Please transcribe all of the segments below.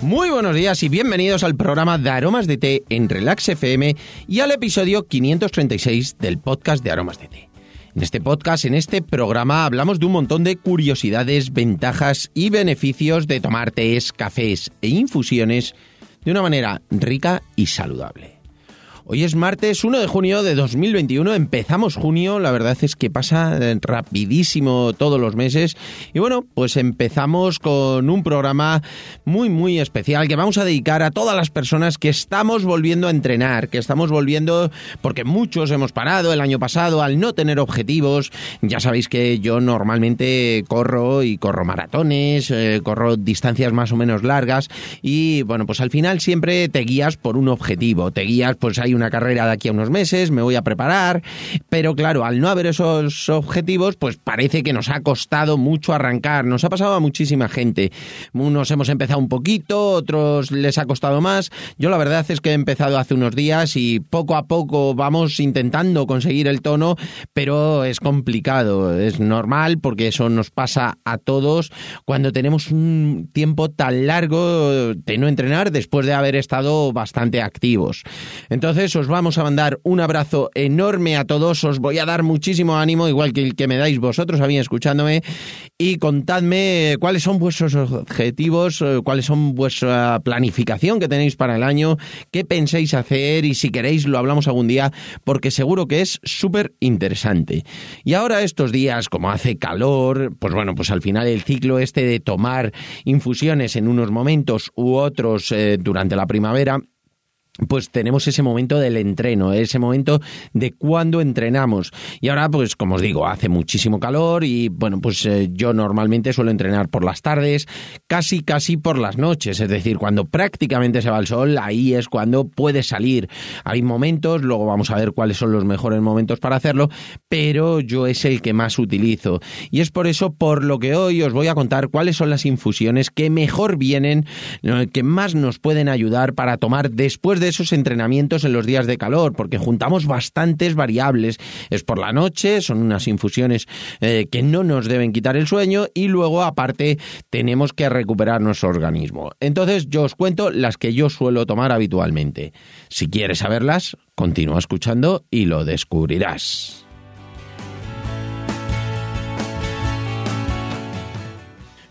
Muy buenos días y bienvenidos al programa de Aromas de Té en Relax FM y al episodio 536 del podcast de Aromas de Té. En este podcast, en este programa, hablamos de un montón de curiosidades, ventajas y beneficios de tomar tés, cafés e infusiones de una manera rica y saludable. Hoy es martes 1 de junio de 2021, empezamos junio, la verdad es que pasa eh, rapidísimo todos los meses y bueno, pues empezamos con un programa muy muy especial que vamos a dedicar a todas las personas que estamos volviendo a entrenar, que estamos volviendo porque muchos hemos parado el año pasado al no tener objetivos, ya sabéis que yo normalmente corro y corro maratones, eh, corro distancias más o menos largas y bueno, pues al final siempre te guías por un objetivo, te guías pues hay una carrera de aquí a unos meses, me voy a preparar, pero claro, al no haber esos objetivos, pues parece que nos ha costado mucho arrancar, nos ha pasado a muchísima gente. Unos hemos empezado un poquito, otros les ha costado más. Yo la verdad es que he empezado hace unos días y poco a poco vamos intentando conseguir el tono, pero es complicado, es normal porque eso nos pasa a todos cuando tenemos un tiempo tan largo de no entrenar después de haber estado bastante activos. Entonces, os vamos a mandar un abrazo enorme a todos, os voy a dar muchísimo ánimo, igual que el que me dais vosotros a mí escuchándome, y contadme cuáles son vuestros objetivos, eh, cuáles son vuestra planificación que tenéis para el año, qué pensáis hacer y si queréis lo hablamos algún día, porque seguro que es súper interesante. Y ahora estos días, como hace calor, pues bueno, pues al final el ciclo este de tomar infusiones en unos momentos u otros eh, durante la primavera, pues tenemos ese momento del entreno, ese momento de cuando entrenamos. Y ahora, pues como os digo, hace muchísimo calor y bueno, pues eh, yo normalmente suelo entrenar por las tardes, casi casi por las noches, es decir, cuando prácticamente se va el sol, ahí es cuando puede salir. Hay momentos, luego vamos a ver cuáles son los mejores momentos para hacerlo, pero yo es el que más utilizo. Y es por eso por lo que hoy os voy a contar cuáles son las infusiones que mejor vienen, que más nos pueden ayudar para tomar después de esos entrenamientos en los días de calor, porque juntamos bastantes variables. Es por la noche, son unas infusiones eh, que no nos deben quitar el sueño y luego aparte tenemos que recuperar nuestro organismo. Entonces yo os cuento las que yo suelo tomar habitualmente. Si quieres saberlas, continúa escuchando y lo descubrirás.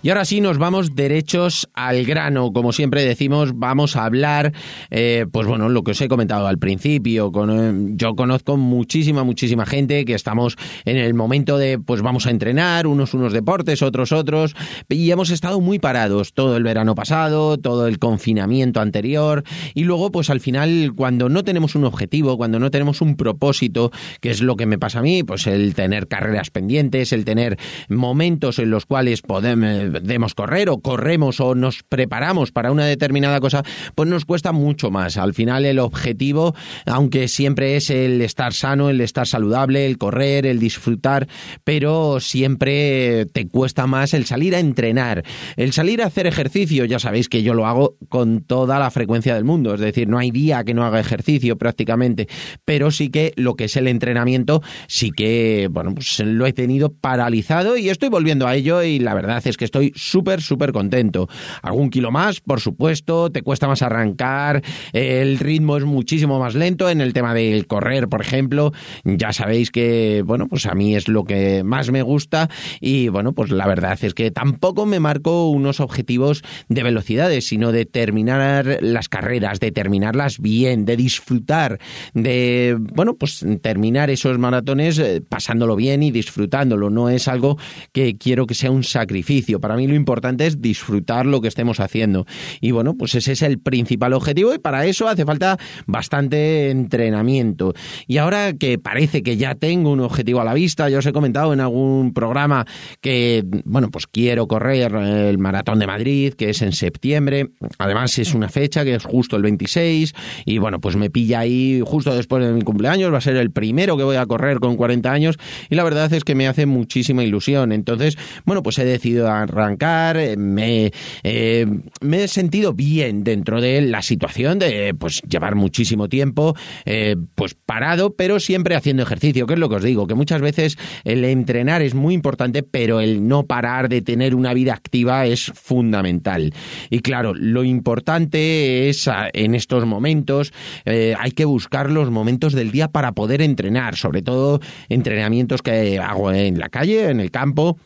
Y ahora sí nos vamos derechos al grano. Como siempre decimos, vamos a hablar, eh, pues bueno, lo que os he comentado al principio. Eh, yo conozco muchísima, muchísima gente que estamos en el momento de, pues vamos a entrenar, unos unos deportes, otros otros, y hemos estado muy parados todo el verano pasado, todo el confinamiento anterior, y luego, pues al final, cuando no tenemos un objetivo, cuando no tenemos un propósito, que es lo que me pasa a mí, pues el tener carreras pendientes, el tener momentos en los cuales podemos demos correr o corremos o nos preparamos para una determinada cosa, pues nos cuesta mucho más. Al final el objetivo, aunque siempre es el estar sano, el estar saludable, el correr, el disfrutar, pero siempre te cuesta más el salir a entrenar, el salir a hacer ejercicio. Ya sabéis que yo lo hago con toda la frecuencia del mundo, es decir, no hay día que no haga ejercicio prácticamente, pero sí que lo que es el entrenamiento, sí que, bueno, pues lo he tenido paralizado y estoy volviendo a ello y la verdad es que estoy estoy súper, súper contento. Algún kilo más, por supuesto, te cuesta más arrancar, el ritmo es muchísimo más lento en el tema del correr, por ejemplo. Ya sabéis que, bueno, pues a mí es lo que más me gusta y, bueno, pues la verdad es que tampoco me marco unos objetivos de velocidades, sino de terminar las carreras, de terminarlas bien, de disfrutar, de, bueno, pues terminar esos maratones eh, pasándolo bien y disfrutándolo. No es algo que quiero que sea un sacrificio para mí lo importante es disfrutar lo que estemos haciendo. Y bueno, pues ese es el principal objetivo y para eso hace falta bastante entrenamiento. Y ahora que parece que ya tengo un objetivo a la vista, ya os he comentado en algún programa que, bueno, pues quiero correr el Maratón de Madrid, que es en septiembre. Además es una fecha que es justo el 26 y bueno, pues me pilla ahí justo después de mi cumpleaños, va a ser el primero que voy a correr con 40 años y la verdad es que me hace muchísima ilusión. Entonces, bueno, pues he decidido arrancar, eh, me, eh, me he sentido bien dentro de la situación de pues llevar muchísimo tiempo eh, pues parado, pero siempre haciendo ejercicio, que es lo que os digo, que muchas veces el entrenar es muy importante, pero el no parar de tener una vida activa es fundamental. Y claro, lo importante es ah, en estos momentos, hay que buscar los momentos del día para poder entrenar, sobre todo entrenamientos que hago en la calle, en el campo,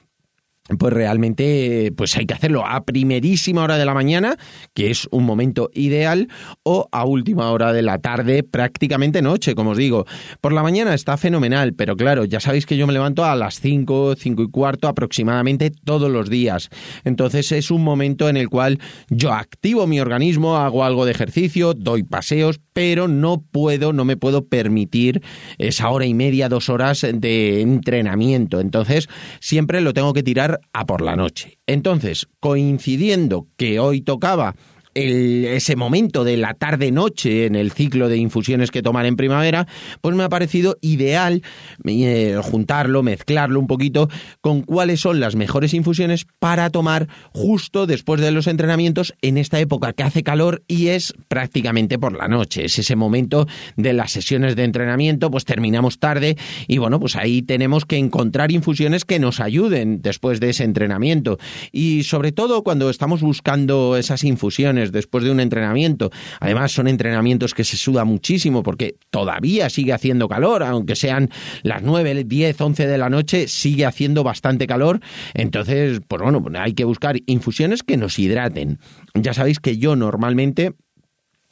pues realmente pues hay que hacerlo a primerísima hora de la mañana, que es un momento ideal, o a última hora de la tarde, prácticamente noche, como os digo. Por la mañana está fenomenal, pero claro, ya sabéis que yo me levanto a las 5, 5 y cuarto aproximadamente todos los días. Entonces es un momento en el cual yo activo mi organismo, hago algo de ejercicio, doy paseos, pero no puedo, no me puedo permitir esa hora y media, dos horas de entrenamiento. Entonces siempre lo tengo que tirar a por la noche. Entonces, coincidiendo que hoy tocaba ese momento de la tarde-noche en el ciclo de infusiones que tomar en primavera, pues me ha parecido ideal eh, juntarlo, mezclarlo un poquito con cuáles son las mejores infusiones para tomar justo después de los entrenamientos en esta época que hace calor y es prácticamente por la noche. Es ese momento de las sesiones de entrenamiento, pues terminamos tarde y bueno, pues ahí tenemos que encontrar infusiones que nos ayuden después de ese entrenamiento. Y sobre todo cuando estamos buscando esas infusiones, después de un entrenamiento. Además, son entrenamientos que se suda muchísimo porque todavía sigue haciendo calor, aunque sean las 9, 10, 11 de la noche, sigue haciendo bastante calor. Entonces, pues bueno, hay que buscar infusiones que nos hidraten. Ya sabéis que yo normalmente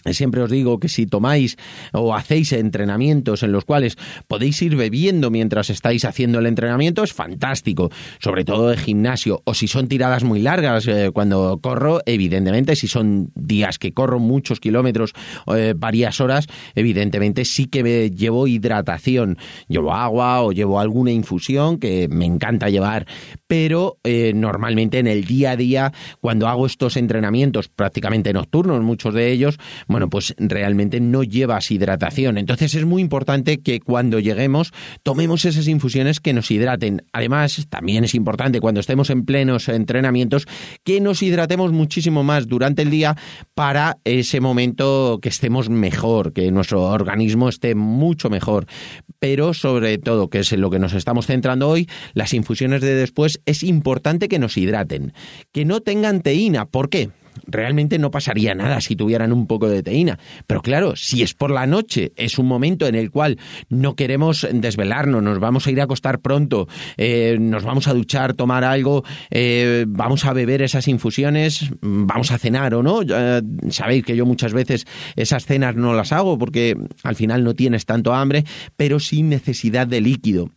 Siempre os digo que si tomáis o hacéis entrenamientos en los cuales podéis ir bebiendo mientras estáis haciendo el entrenamiento, es fantástico, sobre todo de gimnasio, o si son tiradas muy largas eh, cuando corro, evidentemente, si son días que corro muchos kilómetros, eh, varias horas, evidentemente sí que me llevo hidratación, llevo agua o llevo alguna infusión que me encanta llevar, pero eh, normalmente en el día a día, cuando hago estos entrenamientos prácticamente nocturnos, muchos de ellos, bueno, pues realmente no llevas hidratación. Entonces es muy importante que cuando lleguemos tomemos esas infusiones que nos hidraten. Además, también es importante cuando estemos en plenos entrenamientos que nos hidratemos muchísimo más durante el día para ese momento que estemos mejor, que nuestro organismo esté mucho mejor. Pero sobre todo, que es en lo que nos estamos centrando hoy, las infusiones de después es importante que nos hidraten, que no tengan teína. ¿Por qué? Realmente no pasaría nada si tuvieran un poco de teína. Pero claro, si es por la noche, es un momento en el cual no queremos desvelarnos, nos vamos a ir a acostar pronto, eh, nos vamos a duchar, tomar algo, eh, vamos a beber esas infusiones, vamos a cenar o no. sabéis que yo muchas veces esas cenas no las hago porque al final no tienes tanto hambre, pero sin necesidad de líquido.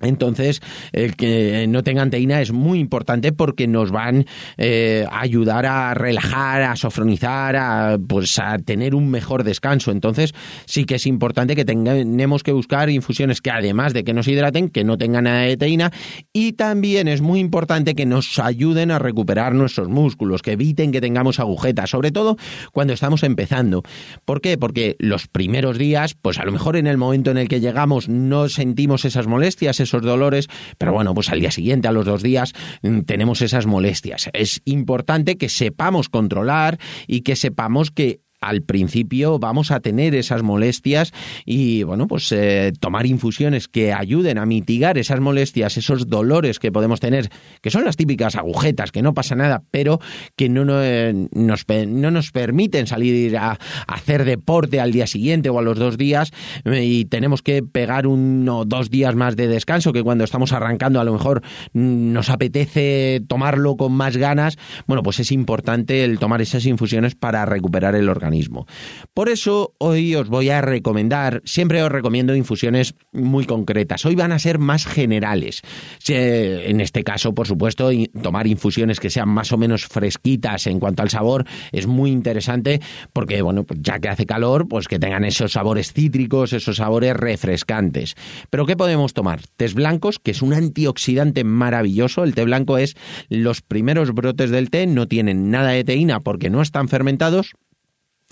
Entonces, el que no tengan teína es muy importante porque nos van eh, a ayudar a relajar, a sofronizar, a, pues, a tener un mejor descanso. Entonces, sí que es importante que tengamos que buscar infusiones que además de que nos hidraten, que no tengan nada de teína y también es muy importante que nos ayuden a recuperar nuestros músculos, que eviten que tengamos agujetas, sobre todo cuando estamos empezando. ¿Por qué? Porque los primeros días, pues a lo mejor en el momento en el que llegamos no sentimos esas molestias, esos dolores, pero bueno, pues al día siguiente, a los dos días, mm, tenemos esas molestias. Es importante que sepamos controlar y que sepamos que al principio vamos a tener esas molestias y bueno, pues eh, tomar infusiones que ayuden a mitigar esas molestias, esos dolores que podemos tener, que son las típicas agujetas, que no pasa nada, pero que no, eh, nos, no nos permiten salir a, hacer deporte al día siguiente o a los dos días eh, y tenemos que pegar uno o dos días más de descanso que cuando estamos arrancando a lo mejor mm, nos apetece tomarlo con más ganas, bueno, pues es importante el tomar esas infusiones para recuperar el organismo Por eso hoy os voy a recomendar, siempre os recomiendo infusiones muy concretas. Hoy van a ser más generales. En este caso, por supuesto, tomar infusiones que sean más o menos fresquitas en cuanto al sabor es muy interesante porque, bueno, pues ya que hace calor, pues que tengan esos sabores cítricos, esos sabores refrescantes. Pero ¿qué podemos tomar? Tés blancos, que es un antioxidante maravilloso. El té blanco es los primeros brotes del té, no tienen nada de teína porque no están fermentados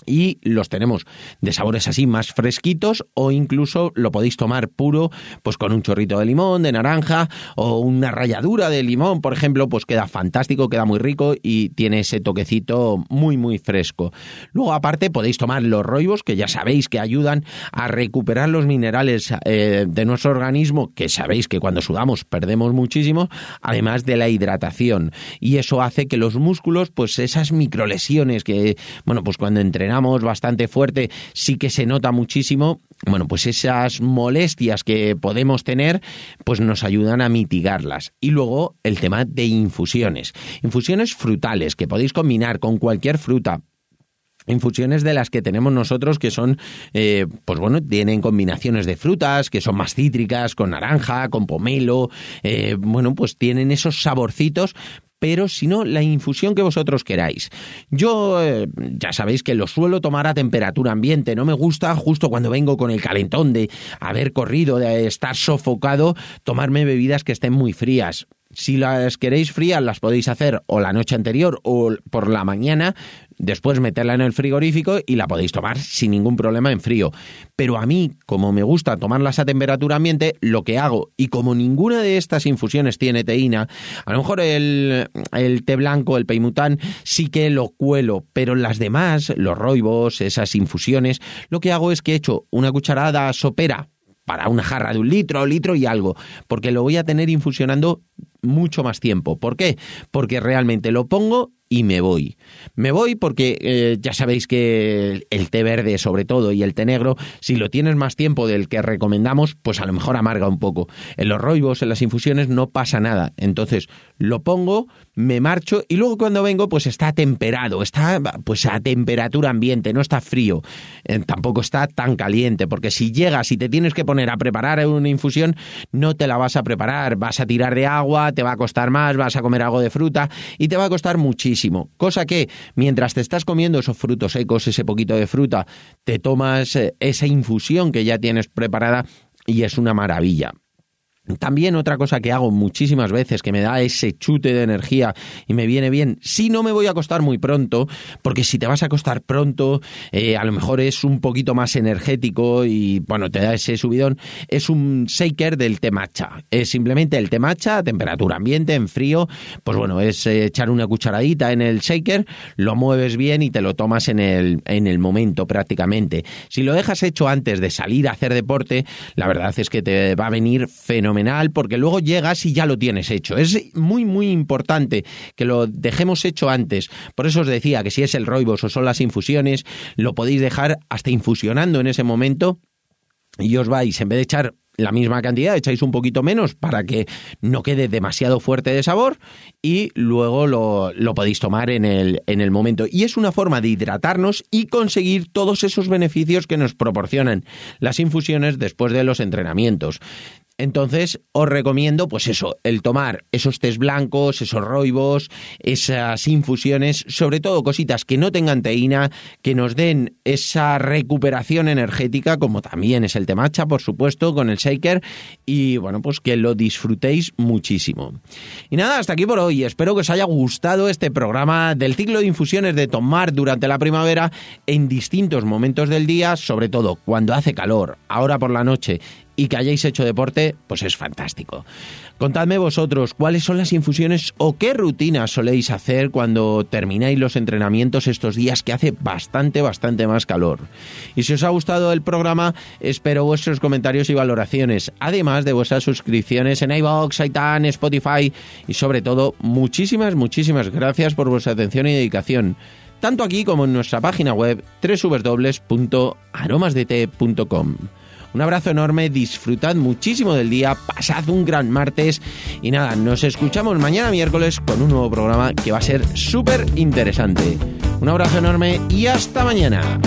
y los tenemos de sabores así más fresquitos o incluso lo podéis tomar puro pues con un chorrito de limón, de naranja o una ralladura de limón, por ejemplo, pues queda fantástico, queda muy rico y tiene ese toquecito muy muy fresco. Luego aparte podéis tomar los roibos que ya sabéis que ayudan a recuperar los minerales eh, de nuestro organismo que sabéis que cuando sudamos perdemos muchísimo, además de la hidratación y eso hace que los músculos pues esas microlesiones que bueno pues cuando entrenamos bastante fuerte, sí que se nota muchísimo. Bueno, pues esas molestias que podemos tener, pues nos ayudan a mitigarlas. Y luego el tema de infusiones. Infusiones frutales que podéis combinar con cualquier fruta, infusiones de las que tenemos nosotros que son, eh, pues bueno, tienen combinaciones de frutas que son más cítricas, con naranja, con pomelo, eh, bueno, pues tienen esos saborcitos pero si no, la infusión que vosotros queráis. Yo eh, ya sabéis que lo suelo tomar a temperatura ambiente, no me gusta justo cuando vengo con el calentón de haber corrido, de estar sofocado, tomarme bebidas que estén muy frías. Si las queréis frías, las podéis hacer o la noche anterior o por la mañana, después meterla en el frigorífico y la podéis tomar sin ningún problema en frío. Pero a mí, como me gusta tomarlas a temperatura ambiente, lo que hago, y como ninguna de estas infusiones tiene teína, a lo mejor el, el té blanco, el peimután, sí que lo cuelo, pero las demás, los roibos, esas infusiones, lo que hago es que echo una cucharada sopera para una jarra de un litro, litro y algo, porque lo voy a tener infusionando mucho más tiempo. ¿Por qué? Porque realmente lo pongo y me voy. Me voy porque eh, ya sabéis que el té verde sobre todo y el té negro, si lo tienes más tiempo del que recomendamos, pues a lo mejor amarga un poco. En los roibos, en las infusiones, no pasa nada. Entonces lo pongo, me marcho y luego cuando vengo pues está temperado, está pues a temperatura ambiente, no está frío, eh, tampoco está tan caliente, porque si llegas y te tienes que poner a preparar una infusión, no te la vas a preparar, vas a tirar de agua, te va a costar más, vas a comer algo de fruta y te va a costar muchísimo Cosa que mientras te estás comiendo esos frutos secos, ese poquito de fruta, te tomas eh, esa infusión que ya tienes preparada y es una maravilla. También otra cosa que hago muchísimas veces que me da ese chute de energía y me viene bien, si no me voy a acostar muy pronto, porque si te vas a acostar pronto, eh, a lo mejor es un poquito más energético y bueno, te da ese subidón, es un shaker del té matcha. Es simplemente el té matcha temperatura ambiente, en frío, pues bueno, es eh, echar una cucharadita en el shaker, lo mueves bien y te lo tomas en el, en el momento prácticamente. Si lo dejas hecho antes de salir a hacer deporte, la verdad es que te va a venir fenomenal porque luego llegas y ya lo tienes hecho. Es muy, muy importante que lo dejemos hecho antes. Por eso os decía que si es el roibos o son las infusiones, lo podéis dejar hasta infusionando en ese momento y os vais, en vez de echar la misma cantidad, echáis un poquito menos para que no quede demasiado fuerte de sabor y luego lo, lo, podéis tomar en el, en el momento. Y es una forma de hidratarnos y conseguir todos esos beneficios que nos proporcionan las infusiones después de los entrenamientos. Entonces, os recomiendo, pues eso, el tomar esos test blancos, esos roibos, esas infusiones, sobre todo cositas que no tengan teína, que nos den esa recuperación energética, como también es el temacha, por supuesto, con el shaker, y bueno, pues que lo disfrutéis muchísimo. Y nada, hasta aquí por hoy. Espero que os haya gustado este programa del ciclo de infusiones de tomar durante la primavera en distintos momentos del día, sobre todo cuando hace calor, ahora por la noche y que hayáis hecho deporte, pues es fantástico. Contadme vosotros cuáles son las infusiones o qué rutinas soléis hacer cuando termináis los entrenamientos estos días que hace bastante, bastante más calor. Y si os ha gustado el programa, espero vuestros comentarios y valoraciones, además de vuestras suscripciones en iVoox, iTunes, Spotify y sobre todo, muchísimas, muchísimas gracias por vuestra atención y dedicación tanto aquí como en nuestra página web www.aromasdt.com. Un abrazo enorme, disfrutad muchísimo del día, pasad un gran martes y nada, nos escuchamos mañana miércoles con un nuevo programa que va a ser súper interesante. Un abrazo enorme y hasta mañana.